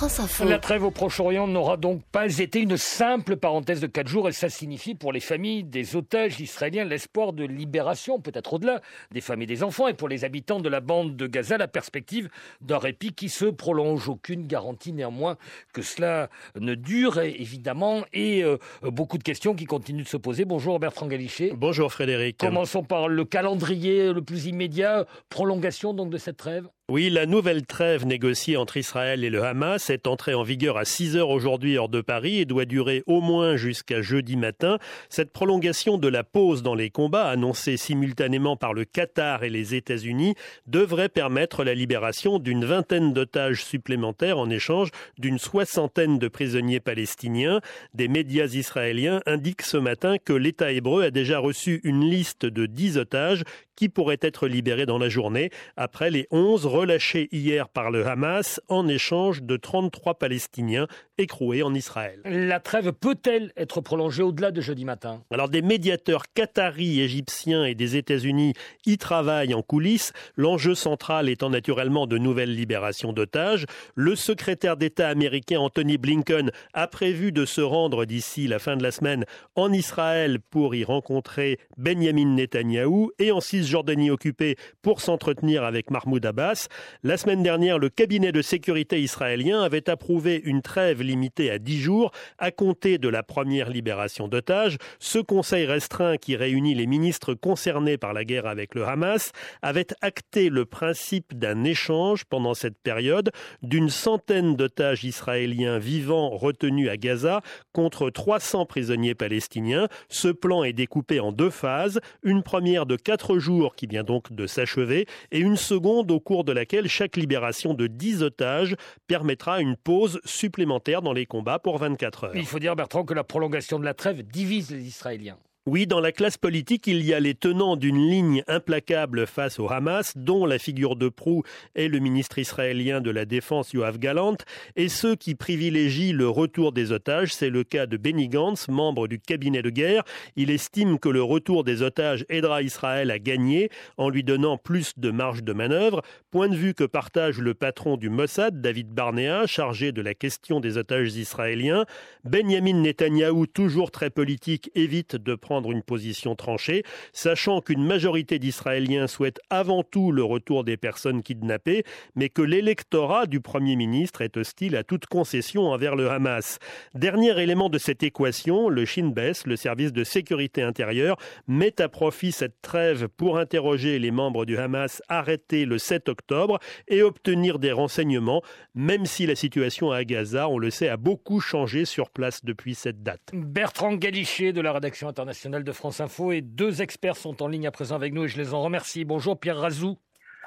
France Info. La trêve au Proche-Orient n'aura donc pas été une simple parenthèse de quatre jours et ça signifie pour les familles des otages israéliens l'espoir de libération, peut-être au-delà, des familles et des enfants et pour les habitants de la bande de Gaza la perspective d'un répit qui se prolonge. Aucune garantie néanmoins que cela ne dure évidemment et euh, beaucoup de questions qui continuent de se poser. Bonjour Bertrand Galichet. Bonjour Frédéric. Commençons par le calendrier le plus immédiat, prolongation donc de cette trêve? Oui, la nouvelle trêve négociée entre Israël et le Hamas est entrée en vigueur à 6 heures aujourd'hui hors de Paris et doit durer au moins jusqu'à jeudi matin. Cette prolongation de la pause dans les combats, annoncée simultanément par le Qatar et les États-Unis, devrait permettre la libération d'une vingtaine d'otages supplémentaires en échange d'une soixantaine de prisonniers palestiniens. Des médias israéliens indiquent ce matin que l'État hébreu a déjà reçu une liste de 10 otages qui pourraient être libérés dans la journée après les 11 relâchés hier par le Hamas en échange de 33 Palestiniens écroués en Israël. La trêve peut-elle être prolongée au-delà de jeudi matin? Alors des médiateurs qataris, égyptiens et des États-Unis y travaillent en coulisses, l'enjeu central étant naturellement de nouvelles libérations d'otages. Le secrétaire d'État américain Anthony Blinken a prévu de se rendre d'ici la fin de la semaine en Israël pour y rencontrer Benjamin Netanyahou et en Cisjordanie occupée pour s'entretenir avec Mahmoud Abbas. La semaine dernière, le cabinet de sécurité israélien avait approuvé une trêve limitée à 10 jours à compter de la première libération d'otages. Ce conseil restreint qui réunit les ministres concernés par la guerre avec le Hamas avait acté le principe d'un échange pendant cette période d'une centaine d'otages israéliens vivants retenus à Gaza contre 300 prisonniers palestiniens. Ce plan est découpé en deux phases, une première de 4 jours qui vient donc de s'achever et une seconde au cours de laquelle chaque libération de 10 otages permettra une pause supplémentaire dans les combats pour 24 heures. Il faut dire, Bertrand, que la prolongation de la trêve divise les Israéliens. Oui, dans la classe politique, il y a les tenants d'une ligne implacable face au Hamas, dont la figure de proue est le ministre israélien de la Défense Yoav Galant, et ceux qui privilégient le retour des otages. C'est le cas de Benny Gantz, membre du cabinet de guerre. Il estime que le retour des otages aidera Israël à gagner en lui donnant plus de marge de manœuvre. Point de vue que partage le patron du Mossad, David Barnea, chargé de la question des otages israéliens. Benjamin Netanyahou, toujours très politique, évite de prendre prendre une position tranchée, sachant qu'une majorité d'Israéliens souhaitent avant tout le retour des personnes kidnappées, mais que l'électorat du Premier ministre est hostile à toute concession envers le Hamas. Dernier élément de cette équation, le Shin Bet, le service de sécurité intérieure, met à profit cette trêve pour interroger les membres du Hamas arrêtés le 7 octobre et obtenir des renseignements, même si la situation à Gaza, on le sait, a beaucoup changé sur place depuis cette date. Bertrand Galichet de la rédaction internationale de France Info et deux experts sont en ligne à présent avec nous et je les en remercie. Bonjour Pierre Razou.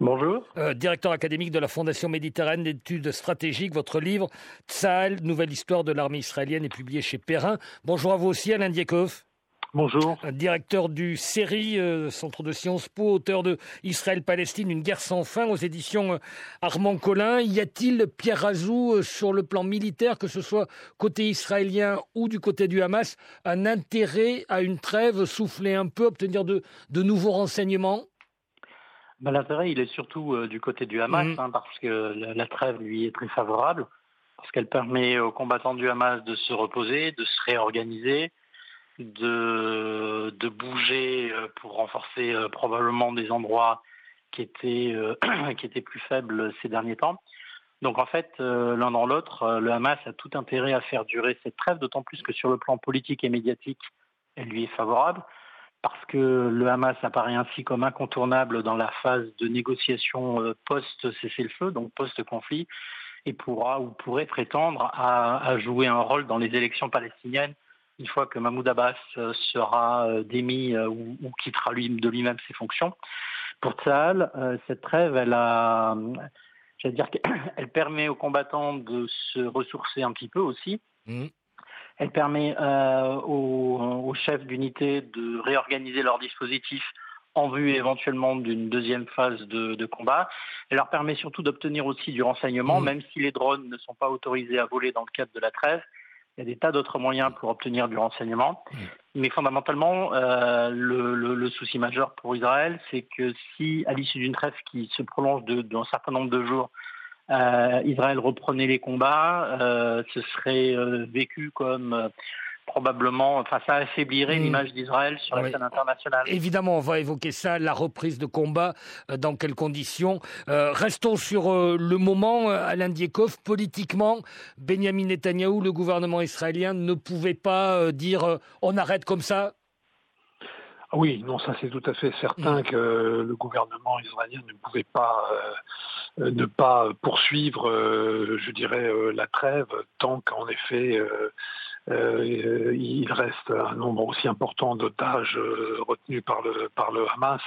Bonjour. Euh, directeur académique de la Fondation Méditerranée d'études stratégiques. Votre livre, Tsahal, Nouvelle histoire de l'armée israélienne, est publié chez Perrin. Bonjour à vous aussi, Alain Diekov. Bonjour. Directeur du CERI, euh, Centre de Sciences Po, auteur de Israël-Palestine, une guerre sans fin aux éditions euh, Armand Collin. Y a-t-il, Pierre Razou, euh, sur le plan militaire, que ce soit côté israélien ou du côté du Hamas, un intérêt à une trêve, souffler un peu, obtenir de, de nouveaux renseignements? Ben, L'intérêt, il est surtout du côté du Hamas, mmh. hein, parce que la, la, trêve, lui, est très favorable, parce qu'elle permet aux combattants du Hamas de se reposer, de se réorganiser, de, de bouger euh, pour renforcer euh, probablement des endroits qui étaient, euh, qui étaient plus faibles ces derniers temps. Donc en fait, l'un dans l'autre, le Hamas a tout intérêt à faire durer cette trêve, d'autant plus que sur le plan politique et médiatique, elle lui est favorable, parce que le Hamas apparaît ainsi comme incontournable dans la phase de négociation post-cessez-le-feu, donc post-conflit, et pourra ou pourrait prétendre à, à, jouer un rôle dans les élections palestiniennes une fois que Mahmoud Abbas euh, sera euh, démis euh, ou, quittera lui, de lui-même ses fonctions. Pour Tsahal, cette trêve, elle a, dire qu'elle permet aux combattants de se ressourcer un petit peu aussi. Mmh. Elle permet aux, chefs d'unité de réorganiser leur dispositif en vue éventuellement d'une deuxième phase de, combat. Elle leur permet surtout d'obtenir aussi du renseignement, mmh. même si les drones ne sont pas autorisés à voler dans le cadre de la trêve. Il y a des tas d'autres moyens pour obtenir du renseignement. Mais fondamentalement, euh, le, souci majeur pour Israël, c'est que si, à l'issue d'une trêve qui se prolonge d'un certain nombre de jours, Israël reprenait les combats, ce serait vécu comme probablement, enfin ça affaiblirait hmm. l'image d'Israël sur la scène internationale. Évidemment, on va évoquer ça, la reprise de combat, euh, dans quelles conditions. Euh, restons sur euh, le moment, Alain Diekov, politiquement, Benjamin Netanyahou, le gouvernement israélien, ne pouvait pas dire on arrête comme ça? Oui, non, ça c'est tout à fait certain hmm. que le gouvernement israélien ne pouvait pas ne pas poursuivre, je dirais, la trêve tant qu'en effet euh, il reste un nombre aussi important d'otages euh, retenus par le, par le Hamas.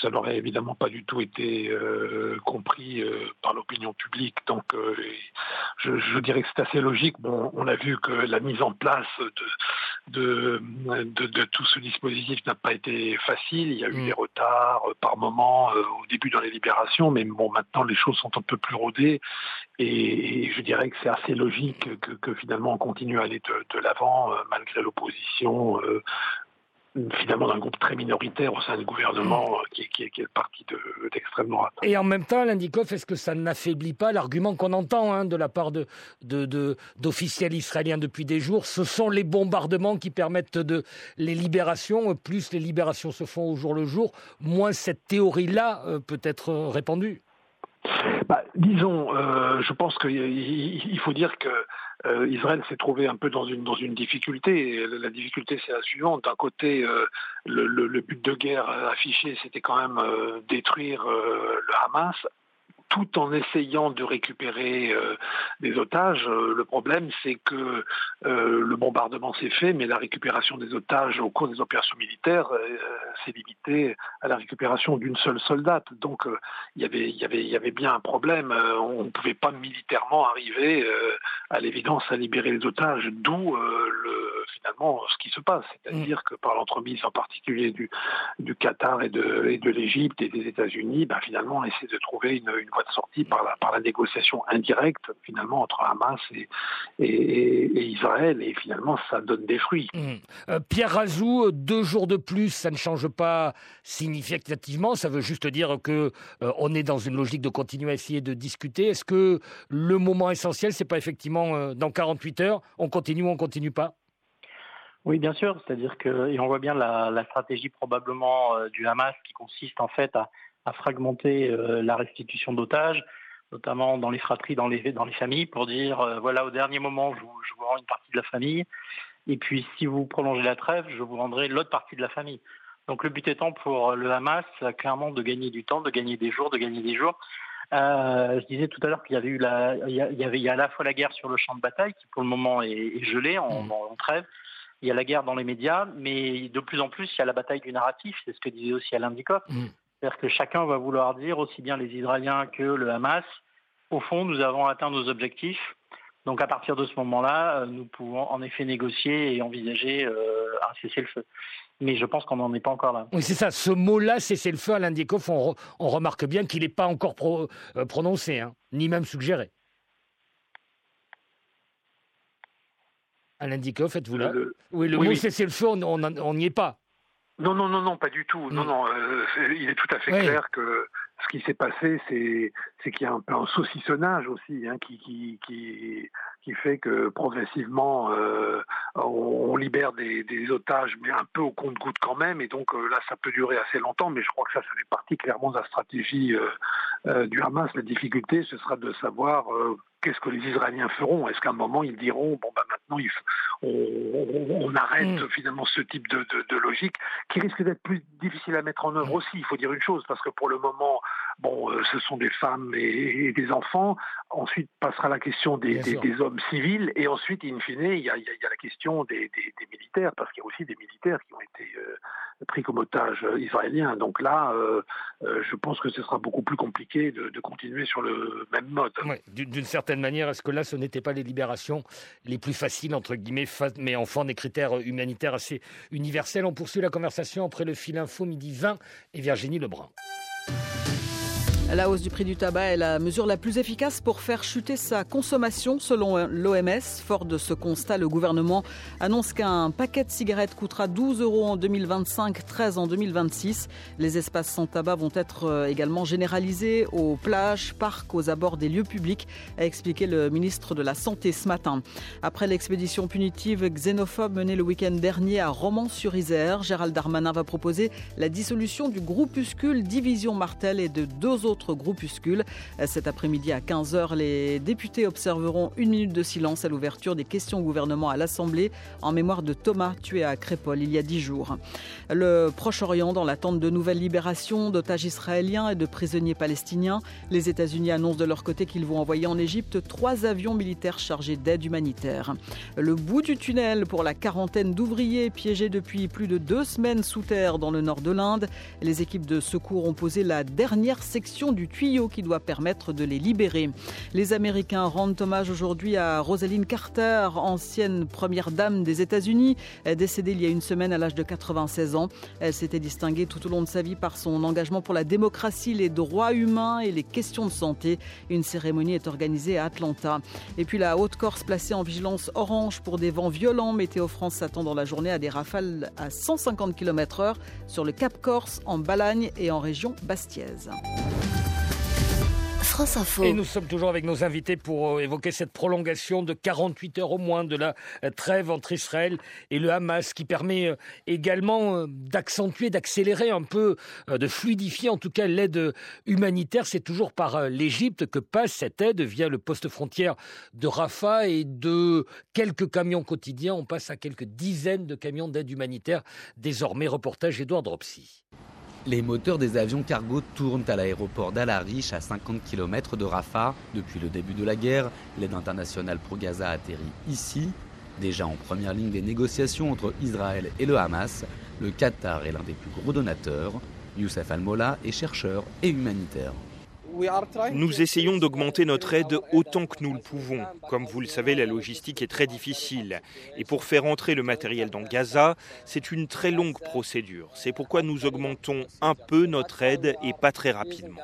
Ça n'aurait évidemment pas du tout été euh, compris par l'opinion publique. Donc je, je, dirais que c'est assez logique. Bon, on a vu que la mise en place de, de, de, tout ce dispositif n'a pas été facile. Il y a eu mm. des retards par moment au début dans les libérations, mais bon, maintenant les choses sont un peu plus rodées et, je dirais que c'est assez logique que, que, finalement on continue à aller de, de l'avant euh, malgré l'opposition euh, finalement d'un groupe très minoritaire au sein du gouvernement mm. euh, qui, est le parti d'extrême droite. Et en même temps, l'Indikoff, est-ce que ça n'affaiblit pas l'argument qu'on entend hein, de la part d'officiels de, de, israéliens depuis des jours? Ce sont les bombardements qui permettent de les libérations. Plus les libérations se font au jour le jour, moins cette théorie-là peut être répandue? Bah, disons, euh, je pense qu'il faut dire que euh, Israël s'est trouvé un peu dans une dans une difficulté. La difficulté, c'est la suivante. D'un côté, euh, le, le, but de guerre affiché, c'était quand même détruire le Hamas tout en essayant de récupérer euh, des otages. Euh, le problème, c'est que euh, le bombardement s'est fait, mais la récupération des otages au cours des opérations militaires s'est limitée à la récupération d'une seule soldate. Donc, il y avait, y avait, y avait bien un problème. on ne pouvait pas militairement arriver, à l'évidence, à libérer les otages, d'où le, finalement ce qui se passe. C'est-à-dire que par l'entremise en particulier du, du Qatar et de, et de l'Égypte et des États-Unis, ben, finalement, on essaie de trouver une, une de sortie par la, par la négociation indirecte finalement entre Hamas et, et, Israël et finalement ça donne des fruits. Mmh. Euh, Pierre Razou, deux jours de plus, ça ne change pas significativement, ça veut juste dire que euh, on est dans une logique de continuer à essayer de discuter. Est-ce que le moment essentiel, c'est pas effectivement euh, dans 48 heures, on continue ou on continue pas? Oui, bien sûr. C'est-à-dire que, et on voit bien la, la stratégie probablement du Hamas qui consiste en fait à, à fragmenter euh, la restitution d'otages, notamment dans les fratries, dans les, dans les familles, pour dire, euh, voilà, au dernier moment, je vous, je vous, rends une partie de la famille, et puis si vous prolongez la trêve, je vous rendrai l'autre partie de la famille. Donc le but étant pour le Hamas, clairement, de gagner du temps, de gagner des jours, de gagner des jours. Euh, je disais tout à l'heure qu'il y avait eu la, il y, avait, il y a à la fois la guerre sur le champ de bataille qui pour le moment est, gelée en, mmh. en, trêve. Il y a la guerre dans les médias, mais de plus en plus il y a la bataille du narratif. C'est ce que disait aussi Alain Dikoff. Mmh. C'est-à-dire que chacun va vouloir dire, aussi bien les Israéliens que le Hamas, au fond, nous avons atteint nos objectifs. Donc à partir de ce moment-là, euh, nous pouvons en effet négocier et envisager euh, un cessez-le-feu. Mais je pense qu'on n'en est pas encore là. Oui, c'est ça. Ce mot-là, cessez-le-feu, à l'Indikoff, on, on, remarque bien qu'il n'est pas encore euh, prononcé, hein, ni même suggéré. Alain Dikoff, êtes-vous là Oui, le mot cessez-le-feu, on n'y est pas. Non, non, non, non, pas du tout. Non, mm. non, euh, il est tout à fait clair que ce qui s'est passé, c'est c'est qu'il y a un peu un saucissonnage aussi, hein, qui, qui, qui, qui fait que progressivement euh, on, libère des, des, otages, mais un peu au compte-goutte quand même, et donc euh, là ça peut durer assez longtemps, mais je crois que ça, ça fait partie clairement de la stratégie euh, du Hamas. La difficulté, ce sera de savoir qu'est-ce que les Israéliens feront? Est-ce qu'à un moment ils diront bon bah maintenant il on, on, arrête mm. finalement ce type de, de, de, logique qui risque d'être plus difficile à mettre en œuvre mm. aussi? Il faut dire une chose parce que pour le moment bon euh, ce sont des femmes et, des enfants. Ensuite passera la question des, des, hommes civils et ensuite in fine il y a, il y a la question des, militaires parce qu'il y a aussi des militaires qui ont été euh, pris comme otages euh, israéliens. Donc là, je pense que ce sera beaucoup plus compliqué de, de continuer sur le même mode. D'une certaine manière, est-ce que là, ce n'était pas les libérations les plus faciles, entre guillemets, mais enfin des critères humanitaires assez universels On poursuit la conversation après le fil info midi 20 et Virginie Lebrun. La hausse du prix du tabac est la mesure la plus efficace pour faire chuter sa consommation selon l'OMS. Fort de ce constat, le gouvernement annonce qu'un paquet de cigarettes coûtera 12 euros en 2025, 13 en 2026. Les espaces sans tabac vont être euh, également généralisés aux plages, parcs, aux abords des lieux publics, a expliqué le ministre de la Santé ce matin. Après l'expédition punitive xénophobe menée le week-end dernier à Romans-sur-Isère, Gérald Darmanin va proposer la dissolution du groupuscule Division Martel et de deux autres groupuscule. Cet après-midi à 15h, les députés observeront une minute de silence à l'ouverture des questions au gouvernement à l'Assemblée en mémoire de Thomas tué à Crépol il y a dix jours. Le Proche-Orient dans l'attente de nouvelles libérations d'otages israéliens et de prisonniers palestiniens. Les États-Unis annoncent de leur côté qu'ils vont envoyer en Égypte trois avions militaires chargés d'aide humanitaire. Le bout du tunnel pour la quarantaine d'ouvriers piégés depuis plus de deux semaines sous terre dans le nord de l'Inde. Les équipes de secours ont posé la dernière section du tuyau qui doit permettre de les libérer. Les Américains rendent hommage aujourd'hui à Rosaline Carter, ancienne première dame des États-Unis, décédée il y a une semaine à l'âge de 96 ans. Elle s'était distinguée tout au long de sa vie par son engagement pour la démocratie, les droits humains et les questions de santé. Une cérémonie est organisée à Atlanta. Et puis la Haute-Corse placée en vigilance orange pour des vents violents. Météo France s'attend dans la journée à des rafales à 150 km/h sur le Cap Corse, en Balagne et en région bastiaise. Et nous sommes toujours avec nos invités pour euh, évoquer cette prolongation de 48 heures au moins de la euh, trêve entre Israël et le Hamas, qui permet euh, également d'accentuer, d'accélérer un peu, de fluidifier en tout cas l'aide humanitaire. C'est toujours par l'Égypte que passe cette aide via le poste frontière de Rafah et de quelques camions quotidiens. On passe à quelques dizaines de camions d'aide humanitaire. Désormais, reportage Edouard Dropsy. Les moteurs des avions cargo tournent à l'aéroport d'Al Arish à 50 km de Rafah. Depuis le début de la guerre, l'aide internationale pour Gaza atterrit ici. Déjà en première ligne des négociations entre Israël et le Hamas, le Qatar est l'un des plus gros donateurs. Youssef Al-Mola est chercheur et humanitaire. Nous essayons d'augmenter notre aide autant que nous le pouvons. Comme vous le savez, la logistique est très difficile. Et pour faire entrer le matériel dans Gaza, c'est une très longue procédure. C'est pourquoi nous augmentons un peu notre aide et pas très rapidement.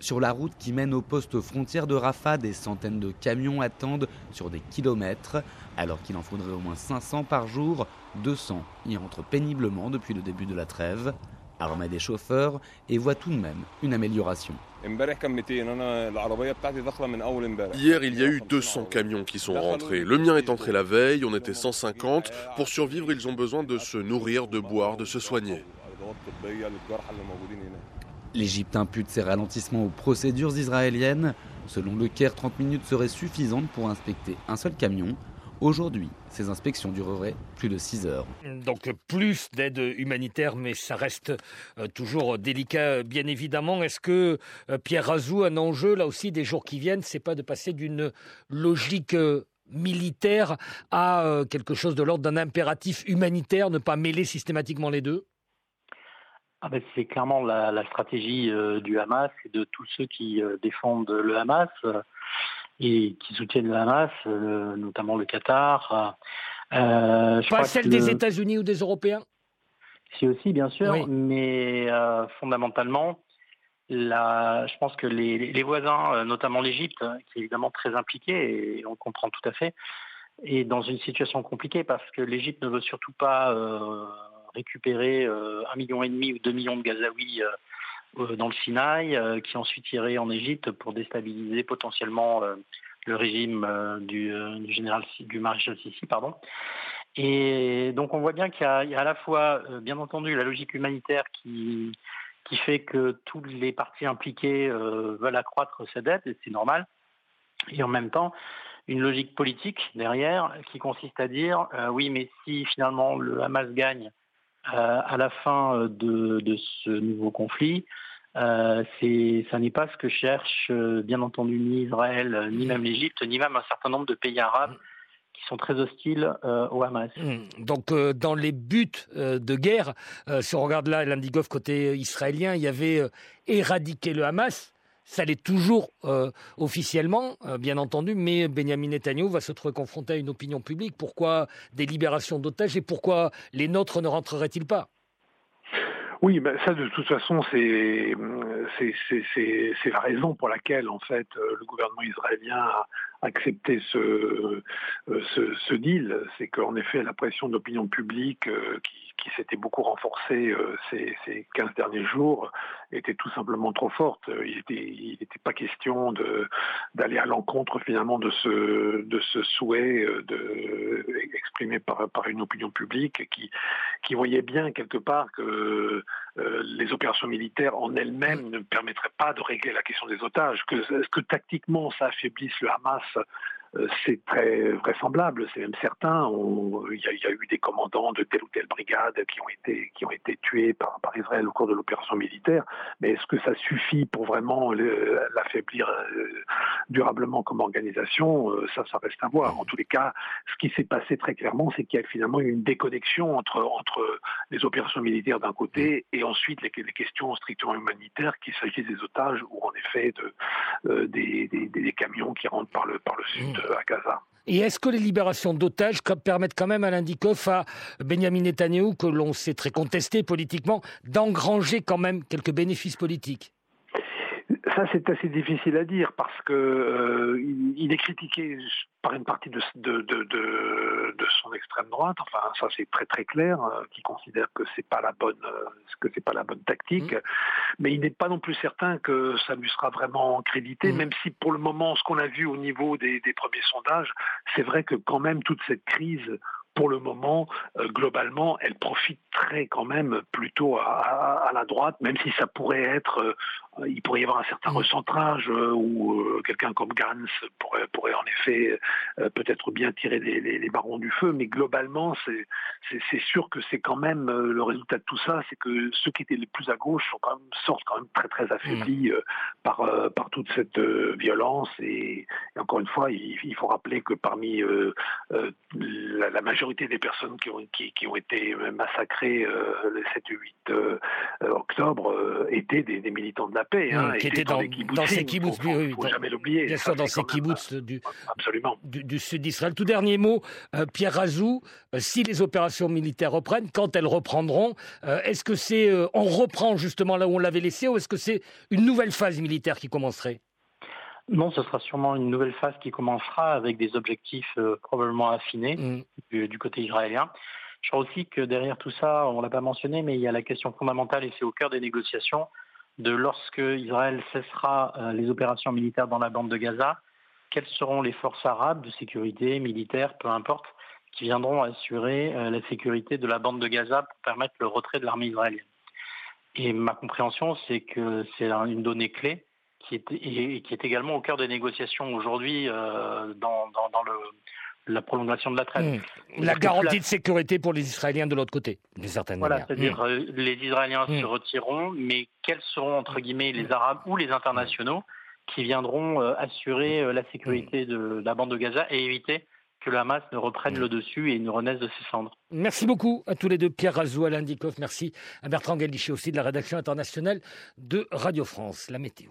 Sur la route qui mène au poste frontière de Rafah, des centaines de camions attendent sur des kilomètres. Alors qu'il en faudrait au moins 500 par jour, 200 y rentrent péniblement depuis le début de la trêve armé des chauffeurs et voit tout de même une amélioration. Hier, il y a eu 200 camions qui sont rentrés. Le mien est entré la veille, on était 150. Pour survivre, ils ont besoin de se nourrir, de boire, de se soigner. L'Égypte impute ces ralentissements aux procédures israéliennes. Selon le Caire, 30 minutes seraient suffisantes pour inspecter un seul camion. Aujourd'hui, ces inspections dureraient plus de 6 heures. Donc plus d'aide humanitaire, mais ça reste euh, toujours délicat, bien évidemment. Est-ce que euh, Pierre Razou, un enjeu là aussi des jours qui viennent, c'est pas de passer d'une logique euh, militaire à quelque chose de l'ordre d'un impératif humanitaire, ne pas mêler systématiquement les deux? Ah ben c'est clairement la, stratégie du Hamas et de tous ceux qui défendent le Hamas et qui soutiennent le Hamas, euh, notamment le Qatar. Euh, Pas celle des États-Unis ou des Européens Si aussi, bien sûr, mais euh, fondamentalement, la, je pense que les, les voisins, notamment l'Égypte, qui est évidemment très impliquée, et on comprend tout à fait, est dans une situation compliquée parce que l'Égypte ne veut surtout pas récupérer un million et demi ou deux millions de Gazaouis euh, dans le Sinaï, euh, qui ensuite irait en Égypte pour déstabiliser potentiellement euh, le régime du, général du maréchal Sissi, pardon. Et donc on voit bien qu'il y, a à la fois, bien entendu, la logique humanitaire qui, qui fait que tous les partis impliqués veulent accroître cette dette, et c'est normal. Et en même temps, une logique politique derrière qui consiste à dire oui, mais si finalement le Hamas gagne à la fin de, de ce nouveau conflit, euh, ça n'est pas ce que cherche, euh, bien entendu, ni Israël, ni même l'Égypte, ni même un certain nombre de pays arabes qui sont très hostiles euh, au Hamas. Hmm. Donc, dans les buts de guerre, si on regarde là l'Indigov côté israélien, il y avait éradiquer le Hamas. Ça l'est toujours officiellement, bien entendu, mais Benjamin Netanyahu va se trouver confronté à une opinion publique. Pourquoi des libérations d'otages et pourquoi les nôtres ne rentreraient-ils pas? Oui, mais ça de toute façon c'est c'est la raison pour laquelle en fait le gouvernement israélien a accepté ce, ce, ce deal, c'est qu'en effet la pression d'opinion publique qui qui s'était beaucoup renforcée euh, ces, ces, 15 derniers jours était tout simplement trop forte. Il n'était était pas question d'aller à l'encontre finalement de ce, de ce souhait euh, de, exprimé par, par une opinion publique qui, qui voyait bien quelque part que euh, les opérations militaires en elles-mêmes ne permettraient pas de régler la question des otages, que, que tactiquement ça affaiblisse le Hamas c'est très vraisemblable, c'est même certain. Il y, a eu des commandants de telle ou telle brigade qui ont été, qui ont été tués par, par Israël au cours de l'opération militaire, mais est-ce que ça suffit pour vraiment l'affaiblir euh, durablement comme organisation? Euh, Ça, ça reste à voir. En tous les cas, ce qui s'est passé très clairement, c'est qu'il y a finalement une déconnexion entre, entre les opérations militaires d'un côté et ensuite les, les, questions strictement humanitaires, qu'il s'agisse des otages ou en effet de, des, des, des, camions qui rentrent par le, par le sud Gaza. Et est-ce que les libérations d'otages permettent quand même à l'Indikoff, à Benjamin Netanyahu, que l'on sait très contesté politiquement, d'engranger quand même quelques bénéfices politiques? Ça, c'est assez difficile à dire parce que euh, il, est critiqué par une partie de, de, de, de, son extrême droite. Enfin, ça c'est très très clair, euh, qui considère que c'est pas la bonne, euh, que c'est pas la bonne tactique. Mmh. Mais il n'est pas non plus certain que ça lui sera vraiment crédité, mmh. même si pour le moment, ce qu'on a vu au niveau des, des premiers sondages, c'est vrai que quand même toute cette crise pour le moment, euh, globalement, elle profiterait quand même plutôt à, la droite, même si ça pourrait être, il pourrait y avoir un certain mm. recentrage euh, où quelqu'un comme Gans pourrait, pourrait en effet peut-être bien tirer les, les, barons du feu, mais globalement, c'est sûr que c'est quand même le résultat de tout ça, c'est que ceux qui étaient les plus à gauche sont quand même, sortent quand même très très affaiblis mm. par, par toute cette violence et, encore une fois, il, faut rappeler que parmi la, la majorité des personnes qui ont, qui, ont été massacrées euh, le 7 et 8 euh, octobre euh, étaient des, militants de la paix. Hein, qui étaient dans, dans, ces kibbutz, faut, jamais l'oublier. Bien sûr, dans ces kibbutz du, du, sud d'Israël. Tout dernier mot, Pierre Razou, si les opérations militaires reprennent, quand elles reprendront, est-ce que c'est on reprend justement là où on l'avait laissé ou est-ce que c'est une nouvelle phase militaire qui commencerait? Non, ce sera sûrement une nouvelle phase qui commencera avec des objectifs euh, probablement affinés mm. du, côté israélien. Je crois aussi que derrière tout ça, on l'a pas mentionné, mais il y a la question fondamentale et c'est au cœur des négociations de lorsque Israël cessera euh, les opérations militaires dans la bande de Gaza, quelles seront les forces arabes de sécurité, militaires, peu importe, qui viendront assurer euh, la sécurité de la bande de Gaza pour permettre le retrait de l'armée israélienne? Et ma compréhension, c'est que c'est une donnée clé qui est, également au cœur des négociations aujourd'hui euh, dans, le, la prolongation de la trêve. Hmm. La garantie de sécurité pour les Israéliens de l'autre côté, d'une certaine voilà, manière. c'est-à-dire hmm. euh, les Israéliens se hmm. retireront, mais quels seront entre guillemets les Arabes ou les internationaux qui viendront euh, assurer la sécurité de la bande de Gaza et éviter que le Hamas ne reprenne le dessus et ne renaisse de ses cendres. Merci beaucoup à tous les deux, Pierre Razou, Alain Dikoff, merci à Bertrand Gallichet aussi de la rédaction internationale de Radio France, la météo.